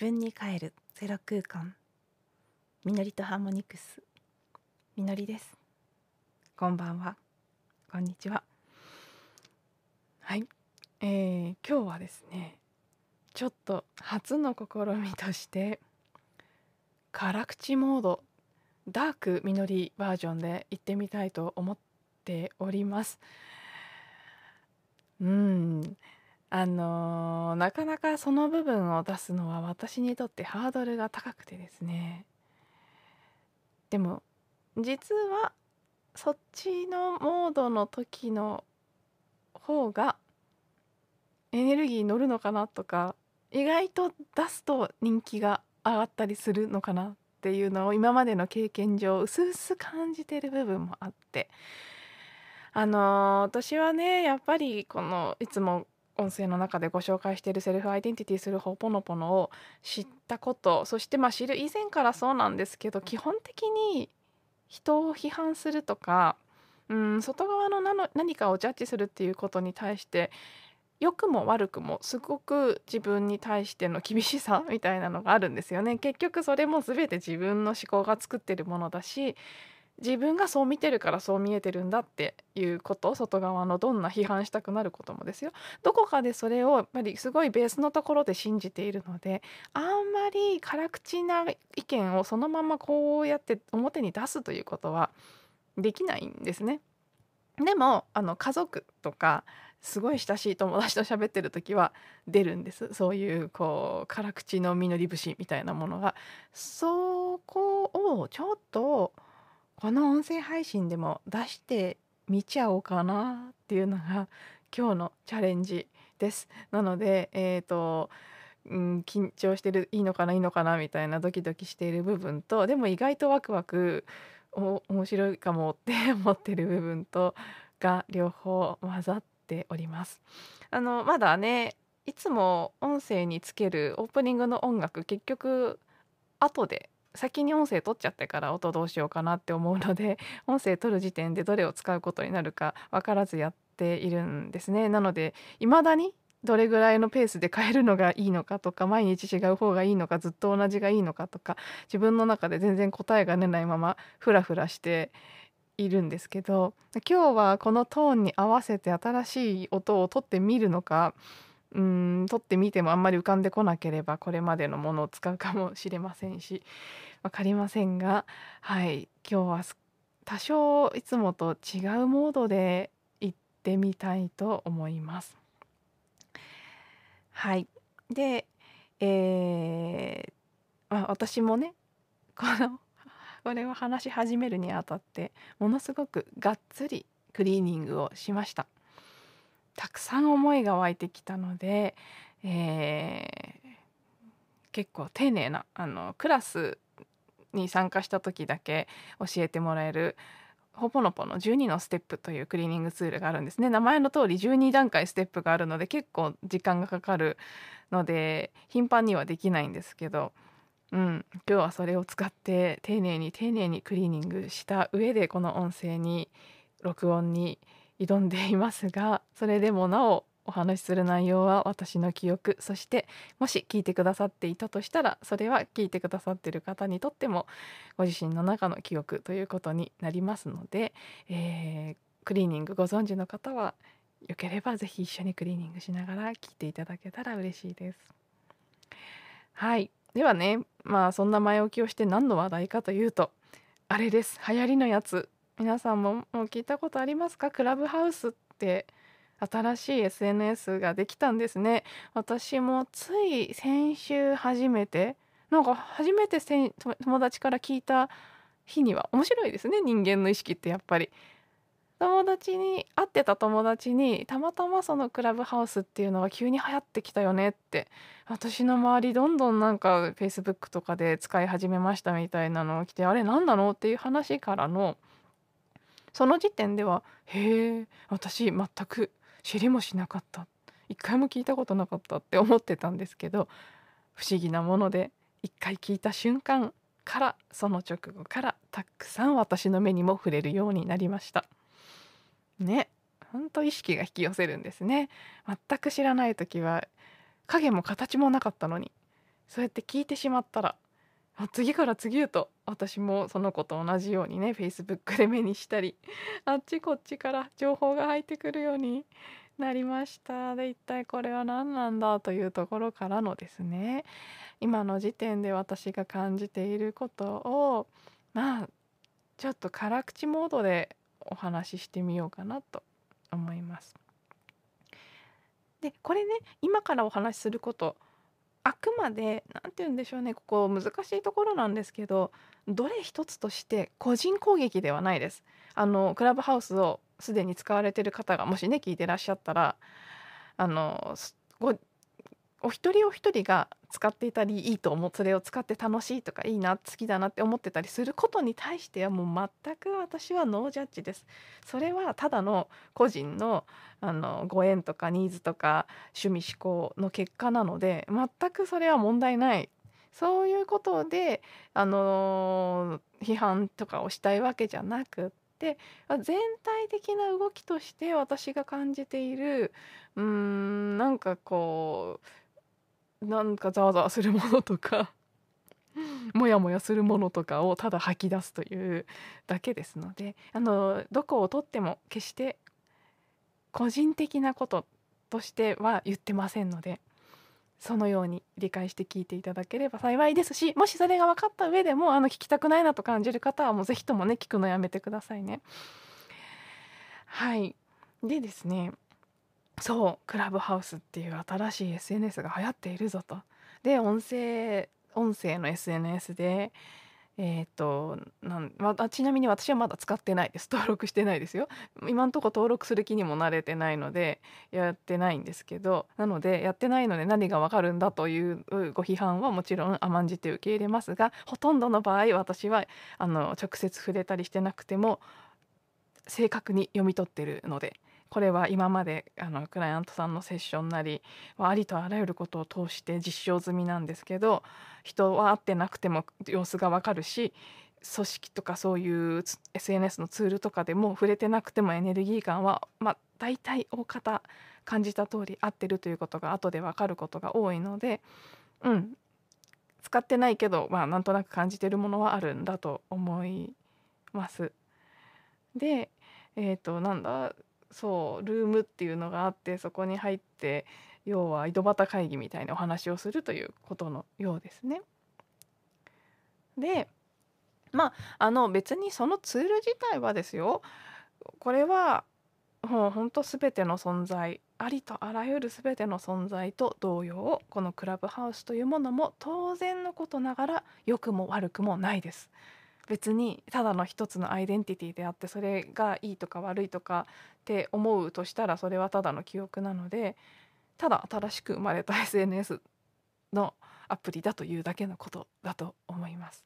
自分に帰る。ゼロ空間。みのりとハーモニクス。みのりです。こんばんは。こんにちは。はい、えー、今日はですねちょっと初の試みとして辛口モード。ダークみのりバージョンで行ってみたいと思っております。うん。あのなかなかその部分を出すのは私にとってハードルが高くてですね。でも実はそっちのモードの時の方がエネルギー乗るのかなとか意外と出すと人気が上がったりするのかなっていうのを今までの経験上薄々感じてる部分もあって。あのー私はねやっぱりこのいつも音声の中でご紹介しているセルフアイデンティティするほぽのぽのを知ったことそしてまあ知る以前からそうなんですけど基本的に人を批判するとかうん外側の何かをジャッジするっていうことに対して良くも悪くもすごく自分に対しての厳しさみたいなのがあるんですよね。結局それも全て自分の思考が作ってるものだし自分がそう見てるからそう見えてるんだっていうこと外側のどんな批判したくなることもですよ。どこかでそれをやっぱりすごいベースのところで信じているのであんまり辛口な意見をそのままこうやって表に出すということはできないんですね。でもあの家族とかすごい親しい友達と喋ってる時は出るんです。そういうこう辛口の実り節みたいなものが。そこをちょっとこの音声配信でも出してみちゃおうかなっていうのが今日のチャレンジです。なのでえっ、とうん、緊張してるいいのかないいのかなみたいなドキドキしている部分とでも意外とワクワクお面白いかもって思ってる部分とが両方混ざっております。あのまだねいつも音声につけるオープニングの音楽結局後で先に音声取っちゃってから音どうしようかなって思うので 音声取る時点でどれを使うことになるか分からずやっているんですね。なので未だにどれぐらいのペースで変えるのがいいのかとか毎日違う方がいいのかずっと同じがいいのかとか自分の中で全然答えが出ないままフラフラしているんですけど今日はこのトーンに合わせて新しい音を取ってみるのかうん取ってみてもあんまり浮かんでこなければこれまでのものを使うかもしれませんし分かりませんがはい。今日は多少いつもと違うモードで行ってみたいと思います。はい。でえーまあ、私もねこの これを話し始めるにあたってものすごくがっつりクリーニングをしました。たくさん思いが湧いてきたので、えー結構丁寧なあのクラスに参加した時だけ教えてもらえるほぽのぽの12のステップというクリーニングツールがあるんですね。名前の通り12段階ステップがあるので結構時間がかかるので頻繁にはできないんですけどうん、今日はそれを使って丁寧に丁寧にクリーニングした上でこの音声に録音に挑んでいますがそれでもなおお話しする内容は私の記憶。そしてもし聞いてくださっていたとしたらそれは聞いてくださってる方にとってもご自身の中の記憶ということになりますので、えークリーニングご存知の方はよければぜひ一緒にクリーニングしながら聞いていただけたら嬉しいです。はい。ではねまあそんな前置きをして何の話題かというとあれです。流行りのやつ。皆さんももう聞いたことありますか？クラブハウスって新しい SNS ができたんですね。私もつい先週初めてなんか初めて友友達から聞いた日には面白いですね人間の意識ってやっぱり。友達に会ってた友達にたまたまそのクラブハウスっていうのが急に流行ってきたよねって私の周りどんどんなんか Facebook とかで使い始めましたみたいなのが来てあれ何なのっていう話からのその時点ではへえ私全く知りもしなかった一回も聞いたことなかったって思ってたんですけど不思議なもので一回聞いた瞬間からその直後からたくさん私の目にも触れるようになりました。ねほんと意識が引き寄せるんですね全く知らない時は影も形もなかったのにそうやって聞いてしまったら次から次へと私もその子と同じようにね Facebook で目にしたり あっちこっちから情報が入ってくるようになりましたで一体これは何なんだというところからのですね今の時点で私が感じていることをまあちょっと辛口モードでお話ししてみようかなと思います。でこれね今からお話しすることあくまで何て言うんでしょうねここ難しいところなんですけどどれ一つとして個人攻撃ではないです。あのクラブハウスをすでに使われてる方がもしね聞いてらっしゃったらあのごお一人お一人が使っていたりいいと思うそれを使って楽しいとかいいな好きだなって思ってたりすることに対してはもう全く私はノージャッジです。それはただの個人のあのご縁とかニーズとか趣味思考の結果なので全くそれは問題ないそういうことであの批判とかをしたいわけじゃなくって全体的な動きとして私が感じているうーんなんかこうなんかざわざわするものとかモヤモヤするものとかをただ吐き出すというだけですのであのどこをとっても決して個人的なこととしては言ってませんのでそのように理解して聞いていただければ幸いですしもしそれが分かった上でもあの聞きたくないなと感じる方はもう是非ともね聞くのやめてくださいね。はいでですねそうクラブハウスっていう新しい SNS が流行っているぞと。で音声音声の SNS でえーとなんま、ちなみに私はまだ使ってないです。登録してないですよ。今んとこ登録する気にもなれてないのでやってないんですけど。なのでやってないので何がわかるんだというご批判はもちろん甘んじて受け入れますがほとんどの場合私はあの直接触れたりしてなくても正確に読み取ってるのでこれは今まであのクライアントさんのセッションなりありとあらゆることを通して実証済みなんですけど人は会ってなくても様子がわかるし組織とかそういう SNS のツールとかでも触れてなくてもエネルギー感は、まあ、大体大方感じた通り合ってるということが後で分かることが多いのでうん使ってないけど、まあ、なんとなく感じてるものはあるんだと思います。でえっ、ー、となんだそうルームっていうのがあってそこに入って要は井戸端会議みたいなお話をするということのようですね。でまああの別にそのツール自体はですよこれはもうほんと全ての存在ありとあらゆる全ての存在と同様このクラブハウスというものも当然のことながら良くも悪くもないです。別にただの一つのアイデンティティであってそれがいいとか悪いとかって思うとしたらそれはただの記憶なのでただ新しく生まれた SNS のアプリだというだけのことだと思います。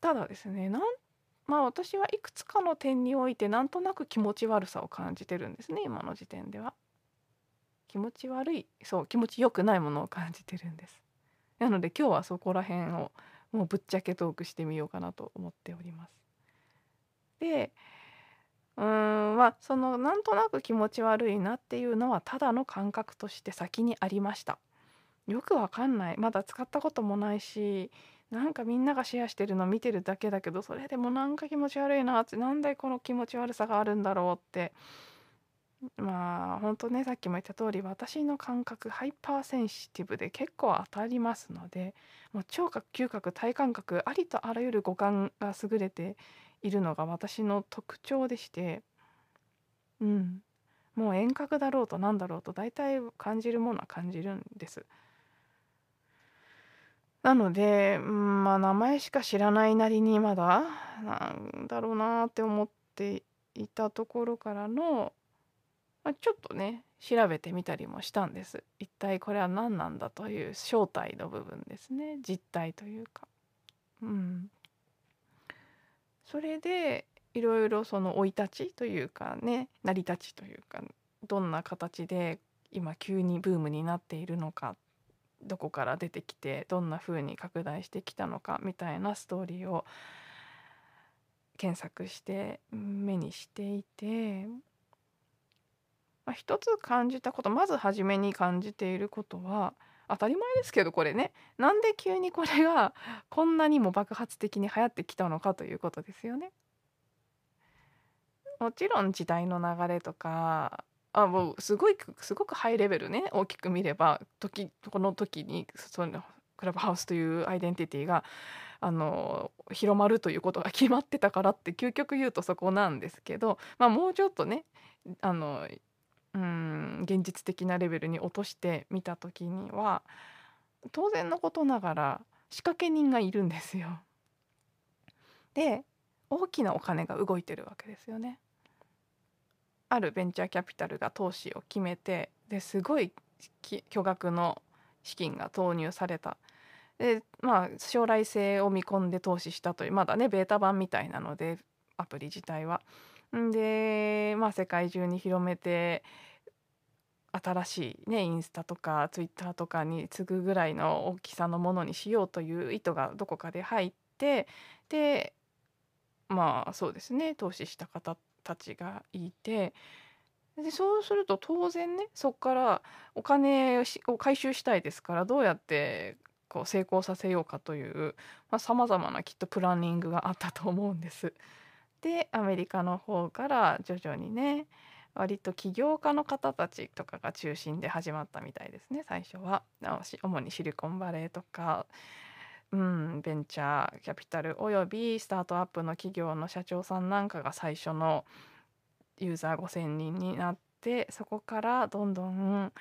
ただですねなんまあ私はいくつかの点においてなんとなく気持ち悪さを感じてるんですね今の時点では。気持ち悪いそう気持ちよくないものを感じてるんです。なので今日はそこら辺をもうぶっちゃけトークしてみようかなと思っております。でうーんまあそのなんとなく気持ち悪いなっていうのはただの感覚として先にありました。よくわかんないまだ使ったこともないしなんかみんながシェアしてるの見てるだけだけどそれでもなんか気持ち悪いなってなんでこの気持ち悪さがあるんだろうってまあ本当ねさっきも言った通り私の感覚 hypersensitive で結構当たりますのでもう聴覚嗅覚体感覚ありとあらゆる五感が優れているのが私の特徴でしてうんもう遠隔だろうと何だろうと大体感じるものは感じるんです。なので、まあ名前しか知らないなりにまだなんだろうなって思っていたところからのまあ、ちょっとね調べてみたりもしたんです。一体これは何なんだという正体の部分ですね。実態というか。うん。それでいろいろその生い立ちというかね成り立ちというかどんな形で今急にブームになっているのかどこから出てきてどんな風に拡大してきたのかみたいなストーリーを検索して目にしていてまあ、一つ感じたことまず初めに感じていることは当たり前ですけどこれねなんで急にこれがこんなにも爆発的に流行ってきたのかということですよね。もちろん時代の流れとかあもうすごいすごくハイレベルね大きく見れば時この時にそのクラブハウスというアイデンティティがあの広まるということが決まってたからって究極言うとそこなんですけど、まあ、もうちょっとねあのうん現実的なレベルに落としてみた時には当然のことながら仕掛け人がいるんですよ。で大きなお金が動いてるわけですよね。あるベンチャーキャピタルが投資を決めてですごい巨額の資金が投入されたでまあ将来性を見込んで投資したというまだねベータ版みたいなのでアプリ自体は。でまあ世界中に広めて新しいねインスタとかツイッターとかに次ぐぐらいの大きさのものにしようという意図がどこかで入ってでまあそうですね投資した方たちがいてでそうすると当然ねそこからお金を回収したいですからどうやってこう成功させようかというさまざ、まなきっとプランニングがあったと思うんです。でアメリカの方から徐々にね割と起業家の方たちとかが中心で始まったみたいですね最初は。主にシリコンバレーとか、うん、ベンチャーキャピタルおよびスタートアップの企業の社長さんなんかが最初のユーザー5,000人になってそこからどんどん、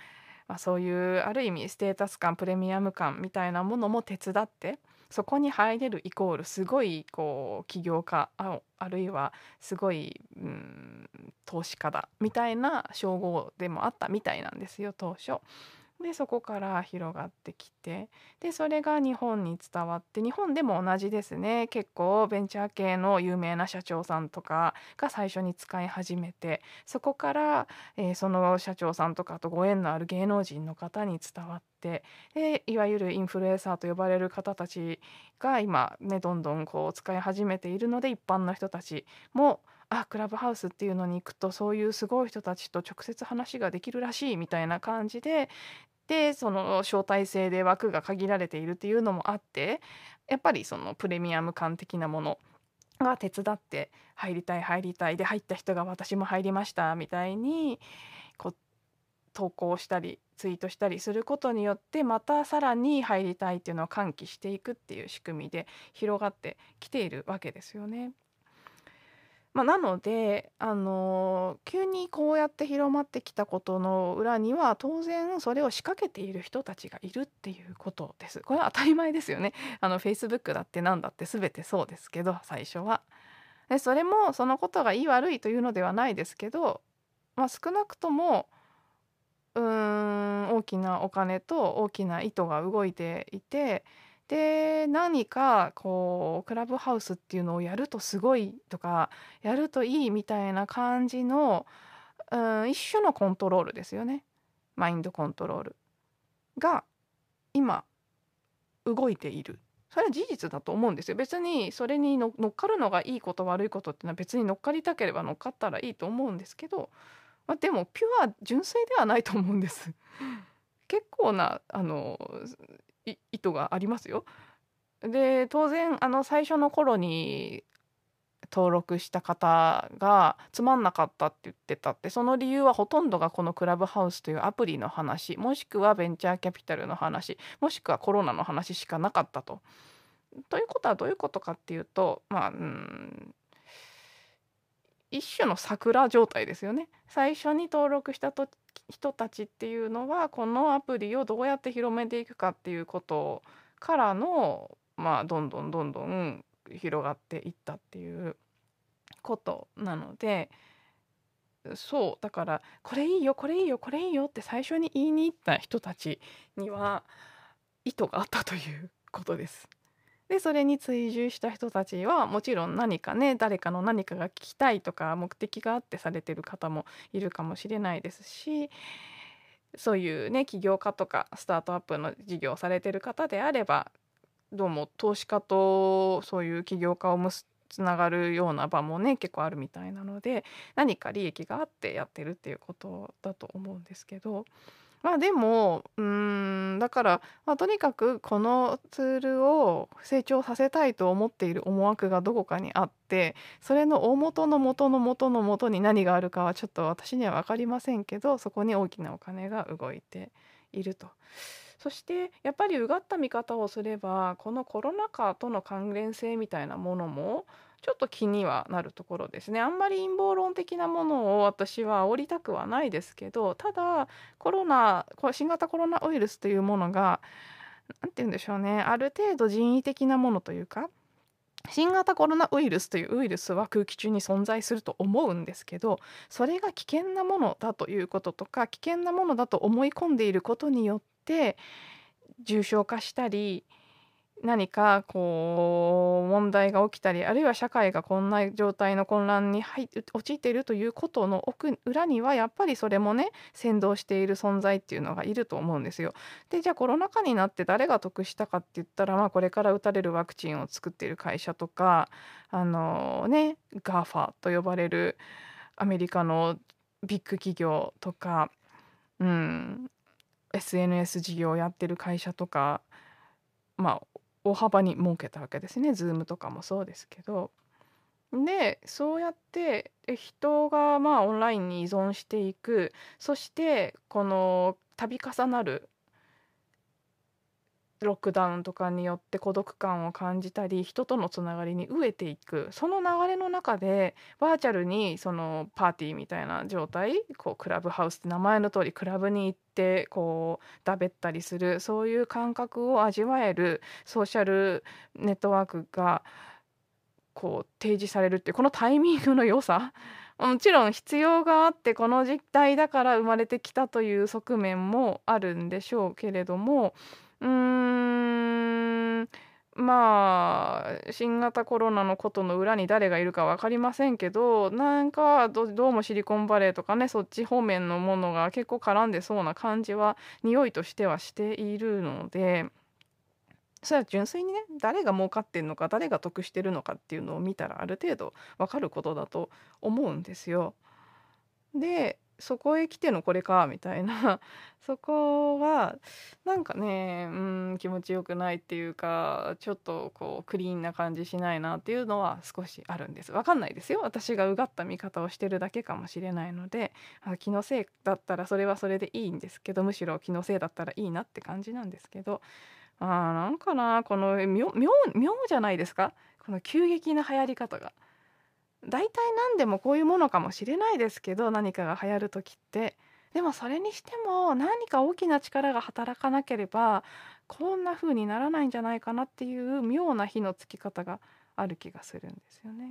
まあ、そういうある意味ステータス感プレミアム感みたいなものも手伝ってそこに入れるイコールすごいこう起業家ああるいはすごい、うん、投資家だみたいな称号でもあったみたいなんですよ当初。でそこから広がってきてでそれが日本に伝わって日本でも同じですね。結構ベンチャー系の有名な社長さんとかが最初に使い始めてそこから、えー、その社長さんとかとご縁のある芸能人の方に伝わってでいわゆるインフルエンサーと呼ばれる方たちが今ねどんどんこう使い始めているので一般の人たちもあクラブハウスっていうのに行くとそういうすごい人たちと直接話ができるらしいみたいな感じででその招待制で枠が限られているっていうのもあってやっぱりそのプレミアム感的なものが手伝って入りたい入りたいで入った人が私も入りましたみたいにこう投稿したりツイートしたりすることによってまたさらに入りたいっていうのを喚起していくっていう仕組みで広がってきているわけですよね。まあ、なので、あの急にこうやって広まってきたことの裏には当然それを仕掛けている人たちがいるっていうことです。これは当たり前ですよね。あの Facebook だって何だって全てそうですけど最初は。でそれもそのことがいい悪いというのではないですけど、まあ、少なくともうーん大きなお金と大きな意図が動いていてで何かこうクラブハウスっていうのをやるとすごいとかやるといいみたいな感じの、うん、一種のコントロールですよね。マインドコントロール。が今動いている。それは事実だと思うんですよ。別にそれに乗っかるのがいいこと悪いことっていうのは別に乗っかりたければ乗っかったらいいと思うんですけど、まあ、でもピュア純粋ではないと思うんです。結構なあの意図がありますよ。で当然あの最初の頃に登録した方がつまんなかったって言ってたってその理由はほとんどがこのクラブハウスというアプリの話もしくはベンチャーキャピタルの話もしくはコロナの話しかなかったと。ということはどういうことかっていうとまあうん一種の桜状態ですよね。最初に登録した人たちっていうのはこのアプリをどうやって広めていくかっていうことからのまあどんどんどんどん広がっていったっていうことなのでそうだからこれいいよこれいいよこれいいよって最初に言いに行った人たちには意図があったということです。でそれに追従した人たちはもちろん何かね誰かの何かが聞きたいとか目的があってされてる方もいるかもしれないですしそういうね起業家とかスタートアップの事業をされてる方であればどうも投資家とそういう起業家をつながるような場もね結構あるみたいなので何か利益があってやってるっていうことだと思うんですけど。まあでもうんだから、まあ、とにかくこのツールを成長させたいと思っている思惑がどこかにあってそれの大元の元の元の元に何があるかはちょっと私には分かりませんけどそこに大きなお金が動いていると。そしてやっぱりうがった見方をすればこのコロナ禍との関連性みたいなものもちょっと気にはなるところですね。あんまり陰謀論的なものを私は煽りたくはないですけどただコロナ新型コロナウイルスというものが何て言うんでしょうね。ある程度人為的なものというか新型コロナウイルスというウイルスは空気中に存在すると思うんですけどそれが危険なものだということとか危険なものだと思い込んでいることによって重症化したり何かこう問題が起きたりあるいは社会がこんな状態の混乱に入陥っているということの奥裏にはやっぱりそれもね先導している存在っていうのがいると思うんですよ。でじゃあコロナ禍になって誰が得したかって言ったら、まあ、これから打たれるワクチンを作っている会社とかあのね GAFA と呼ばれるアメリカのビッグ企業とか、うん、SNS 事業をやってる会社とかまあ大幅に設けたわけですね Zoom とかもそうですけど。でそうやって人がまあオンラインに依存していくそしてこの度重なるロックダウンとかによって孤独感を感じたり人とのつながりに飢えていく。その流れの中でバーチャルにそのパーティーみたいな状態こうクラブハウスって名前の通りクラブに行ってこうだべったりするそういう感覚を味わえるソーシャルネットワークがこう提示されるっていうこのタイミングの良さ。もちろん必要があってこの実態だから生まれてきたという側面もあるんでしょうけれどもうーんまあ新型コロナのことの裏に誰がいるか分かりませんけどなんかどうもシリコンバレーとかねそっち方面のものが結構絡んでそうな感じは匂いとしてはしているのでそれは純粋にね誰が儲かってんのか誰が得してるのかっていうのを見たらある程度分かることだと思うんですよ。でそこへ来てのこれかみたいな。そこはなんかねうん気持ちよくないっていうかちょっとこうクリーンな感じしないなっていうのは少しあるんです。わかんないですよ。私がうがった見方をしてるだけかもしれないのであ気のせいだったらそれはそれでいいんですけどむしろ気のせいだったらいいなって感じなんですけどあなんかなこの妙妙じゃないですか？この急激な流行り方が。大体何でもこういうものかもしれないですけど何かが流行る時ってでもそれにしても何か大きな力が働かなければこんな風にならないんじゃないかなっていう妙な火のつき方がある気がするんですよね。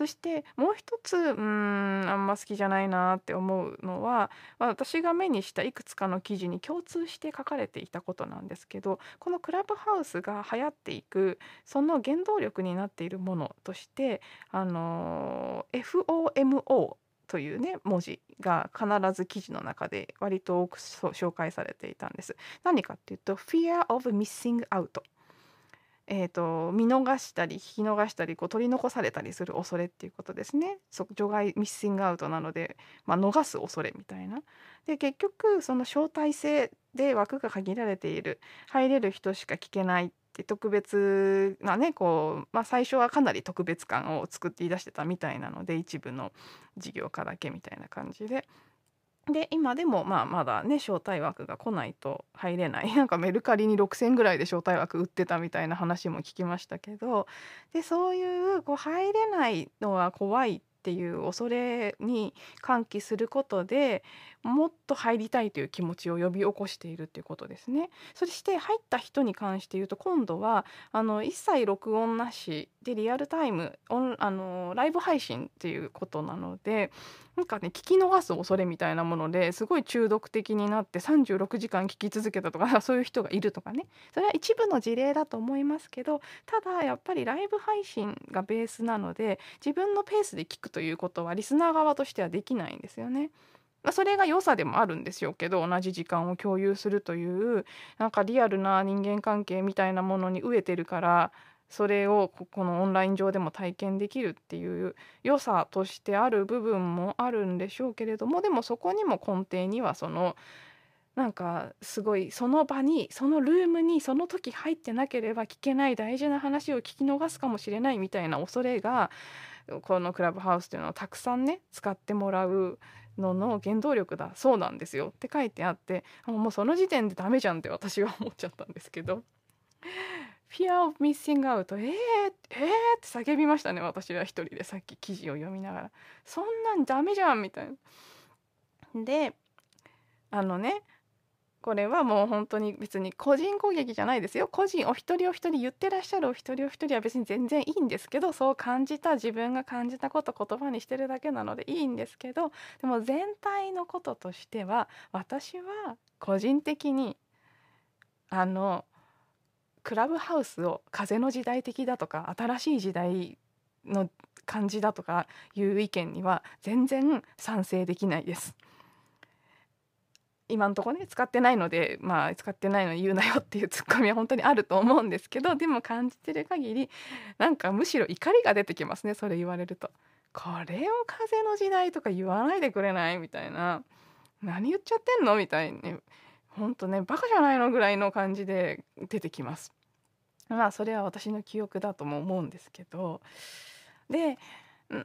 そしてもう一つうんあんま好きじゃないなって思うのは、まあ、私が目にしたいくつかの記事に共通して書かれていたことなんですけどこのクラブハウスが流行っていくその原動力になっているものとしてあの FOMO というね文字が必ず記事の中で割と多く紹介されていたんです。何かっていうと Fear of Missing Out えーと、見逃したり聞き逃したりこう取り残されたりする恐れっていうことですね。そ除外ミッシングアウトなので、まあ、逃す恐れみたいな。で結局その招待制で枠が限られている入れる人しか聞けないって特別なねこう、まあ、最初はかなり特別感を作って言い出してたみたいなので一部の事業家だけみたいな感じで。で今でもまあまだね招待枠が来ないと入れない。なんかメルカリに6,000ぐらいで招待枠売ってたみたいな話も聞きましたけど。でそういうこう入れないのは怖いっていう恐れに喚起することでもっと入りたいという気持ちを呼び起こしているっていうことですね。そして入った人に関して言うと今度はあの一切録音なしでリアルタイムオンあのライブ配信っていうことなのでなんかね聞き逃す恐れみたいなものですごい中毒的になって36時間聞き続けたとか そういう人がいるとかねそれは一部の事例だと思いますけどただやっぱりライブ配信がベースなので自分のペースで聞くということはリスナー側としてはできないんですよね。まあ、それが良さでもあるんですよけど同じ時間を共有するというなんかリアルな人間関係みたいなものに飢えてるからそれをこのオンライン上でも体験できるっていう良さとしてある部分もあるんでしょうけれどもでもそこにも根底にはそのなんかすごいその場にそのルームにその時入ってなければ聞けない大事な話を聞き逃すかもしれないみたいな恐れがこのクラブハウスというのをたくさんね使ってもらうのの原動力だ。そうなんですよ。って書いてあってもうその時点でダメじゃんって私は思っちゃったんですけど。Fear of missing out えー、えー、って叫びましたね。私は一人でさっき記事を読みながら。そんなんダメじゃんみたいな。であのねこれはもう本当に別に個人攻撃じゃないですよ個人お一人お一人言ってらっしゃるお一人お一人は別に全然いいんですけどそう感じた自分が感じたこと言葉にしてるだけなのでいいんですけどでも全体のこととしては私は個人的にあのクラブハウスを風の時代的だとか新しい時代の感じだとかいう意見には全然賛成できないです。今のところね使ってないのでまあ使ってないのに言うなよっていうツッコミは本当にあると思うんですけど でも感じてる限りなんかむしろ怒りが出てきますねそれ言われると。これを風の時代とか言わないでくれないみたいな何言っちゃってんの？みたいにほんとねバカじゃないのぐらいの感じで出てきます。まあそれは私の記憶だとも思うんですけどで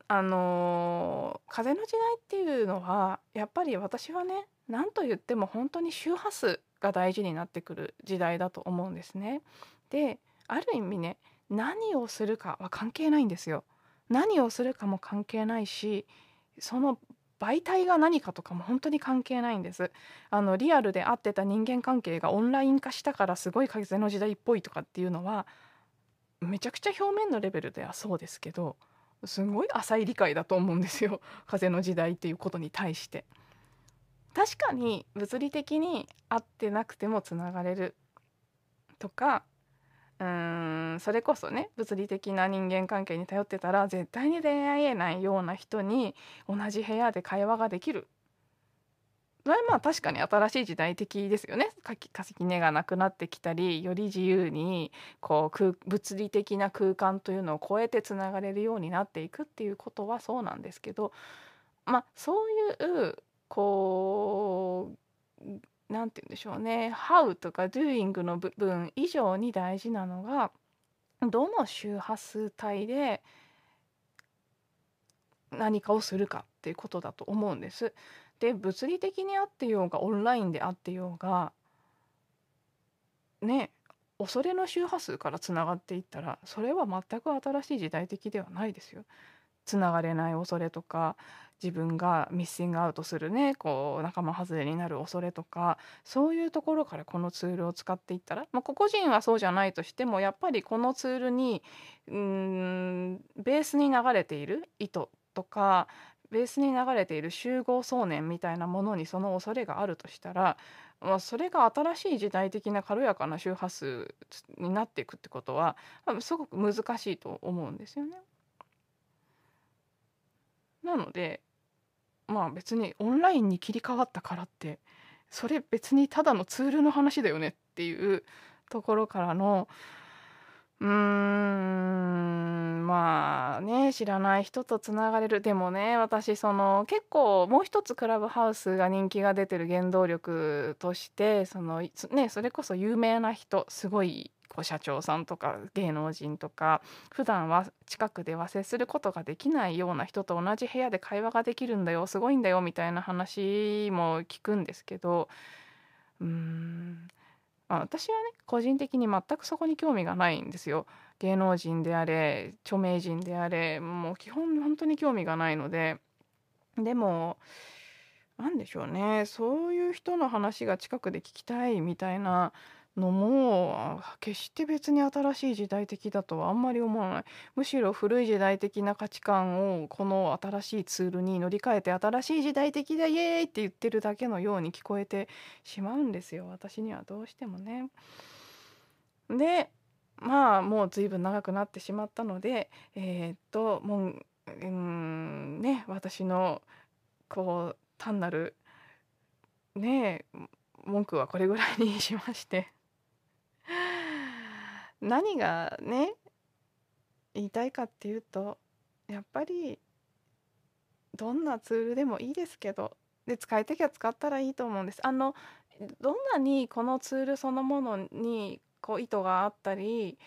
あのー、風の時代っていうのはやっぱり私はね何と言っても本当に周波数が大事になってくる時代だと思うんですね。である意味ね何をするかは関係ないんですよ。何をするかも関係ないしその媒体が何かとかも本当に関係ないんですあのリアルで会ってた人間関係がオンライン化したからすごい風の時代っぽいとかっていうのはめちゃくちゃ表面のレベルではそうですけどすごい浅い理解だと思うんですよ風の時代っていうことに対して。確かに物理的に会ってなくてもつながれるとかうーんそれこそね物理的な人間関係に頼ってたら絶対に出会えないような人に同じ部屋で会話ができる。それはまあ確かに新しい時代的ですよね。化石根がなくなってきたりより自由にこう物理的な空間というのを超えてつながれるようになっていくっていうことはそうなんですけどまあそういうこう何て言うんでしょうね「How」とか「Doing」の部分以上に大事なのがどの周波数帯で何かをするかっていうことだと思うんです。で物理的にあってようがオンラインであってようがね恐れの周波数からつながっていったらそれは全く新しい時代的ではないですよ。つながれない恐れとか自分がミッシングアウトするねこう仲間外れになる恐れとかそういうところからこのツールを使っていったら、まあ、個々人はそうじゃないとしてもやっぱりこのツールにうんベースに流れている意図とかベースに流れている集合想念みたいなものにその恐れがあるとしたら、まあ、それが新しい時代的な軽やかな周波数になっていくってことは、すごく難しいと思うんですよね。なのでまあ別にオンラインに切り替わったからってそれ別にただのツールの話だよねっていうところからのうーんまあね知らない人とつながれる。でもね私その結構もう一つクラブハウスが人気が出てる原動力としてそのねそれこそ有名な人すごいこう社長さんとか芸能人とか普段は近くでは接することができないような人と同じ部屋で会話ができるんだよすごいんだよみたいな話も聞くんですけどうーん。あ私はね個人的に全くそこに興味がないんですよ。芸能人であれ著名人であれもう基本本当に興味がないので。でも何でしょうね。そういう人の話が近くで聞きたいみたいなのも決して別に新しい時代的だとはあんまり思わない。むしろ古い時代的な価値観をこの新しいツールに乗り換えて新しい時代的だイエーイって言ってるだけのように聞こえてしまうんですよ。私にはどうしてもね。でまあもう随分長くなってしまったのでえー、っともううんね私のこう単なるね文句はこれぐらいにしまして。何がね言いたいかっていうとやっぱりどんなツールでもいいですけどで使いたきゃ使ったらいいと思うんです。あのどんなにこのツールそのものにこう意図があったり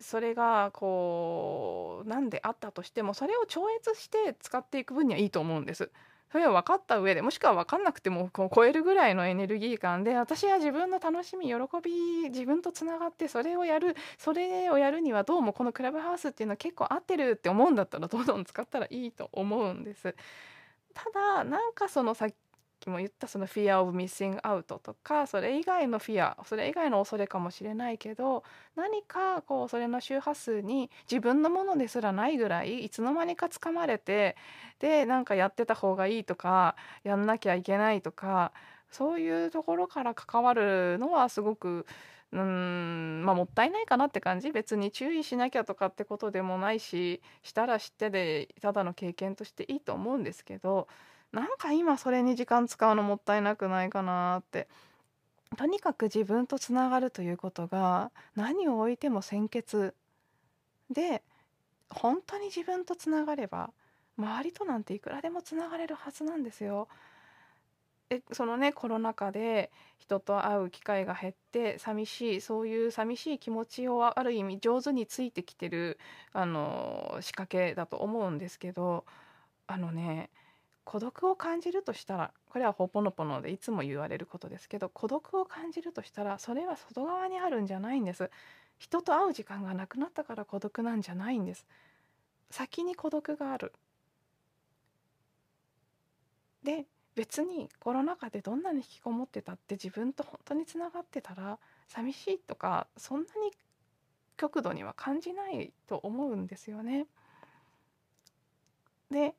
それがこう何であったとしてもそれを超越して使っていく分にはいいと思うんです。それを分かった上でもしくは分かんなくてもこう超えるぐらいのエネルギー感で私は自分の楽しみ喜び自分とつながってそれをやるそれをやるにはどうもこのクラブハウスっていうのは結構合ってるって思うんだったらどんどん使ったらいいと思うんです。ただなんかそのさっきも言ったその Fear of Missing Out とかそれ以外のフィアそれ以外の恐れかもしれないけど何かこうそれの周波数に自分のものですらないぐらいいつの間にかつかまれてでなんかやってた方がいいとかやんなきゃいけないとかそういうところから関わるのはすごくうんまあもったいないかなって感じ。別に注意しなきゃとかってことでもないししたら知ってでただの経験としていいと思うんですけどなんか今それに時間使うのもったいなくないかなってとにかく自分とつながるということが何を置いても先決で本当に自分とつながれば周りとなんていくらでもつながれるはずなんですよ。でそのねコロナ禍で人と会う機会が減って寂しいそういう寂しい気持ちをある意味上手についてきてるあの仕掛けだと思うんですけどあのね孤独を感じるとしたらこれはほぽのぽのでいつも言われることですけど孤独を感じるとしたらそれは外側にあるんじゃないんです。人と会う時間がなくなったから孤独なんじゃないんです。先に孤独がある。で別にコロナ禍でどんなに引きこもってたって自分と本当につながってたら寂しいとかそんなに極度には感じないと思うんですよね。で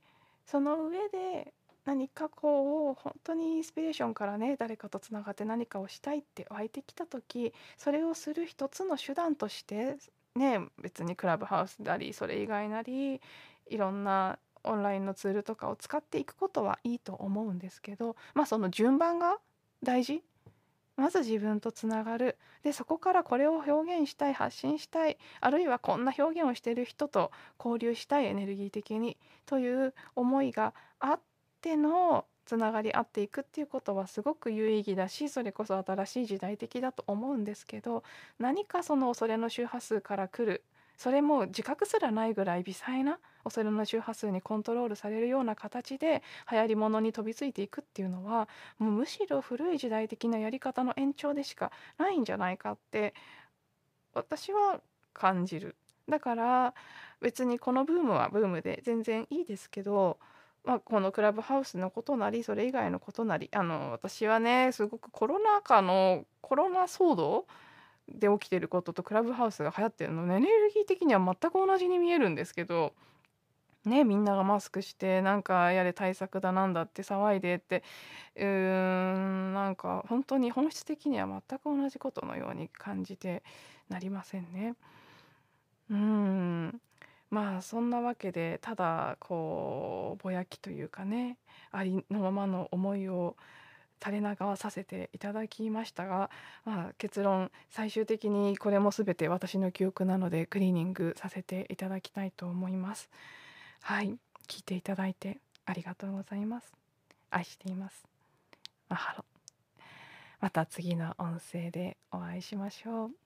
その上で何かこう本当にインスピレーションからね誰かとつながって何かをしたいって湧いてきた時それをする一つの手段としてね別にクラブハウスなりそれ以外なりいろんなオンラインのツールとかを使っていくことはいいと思うんですけどまあその順番が大事まず自分とつながる。でそこからこれを表現したい発信したいあるいはこんな表現をしてる人と交流したいエネルギー的にという思いがあってのつながり合っていくっていうことはすごく有意義だしそれこそ新しい時代的だと思うんですけど何かその恐れの周波数から来るそれも自覚すらないぐらい微細な恐れの周波数にコントロールされるような形で流行りものに飛びついていくっていうのはもうむしろ古い時代的なやり方の延長でしかないんじゃないかって私は感じる。だから別にこのブームはブームで全然いいですけど、まあ、このクラブハウスのことなりそれ以外のことなりあの私はねすごくコロナ禍のコロナ騒動で起きてることとクラブハウスが流行ってるのエネルギー的には全く同じに見えるんですけどね、みんながマスクしてなんかやれ対策だなんだって騒いでってうーんなんか本当に本質的には全く同じことのように感じてなりませんね。うんまあそんなわけでただこうぼやきというかねありのままの思いを垂れ流させていただきましたが、まあ、結論最終的にこれも全て私の記憶なのでクリーニングさせていただきたいと思います。はい。聞いていただいてありがとうございます。愛しています。マハロ。また次の音声でお会いしましょう。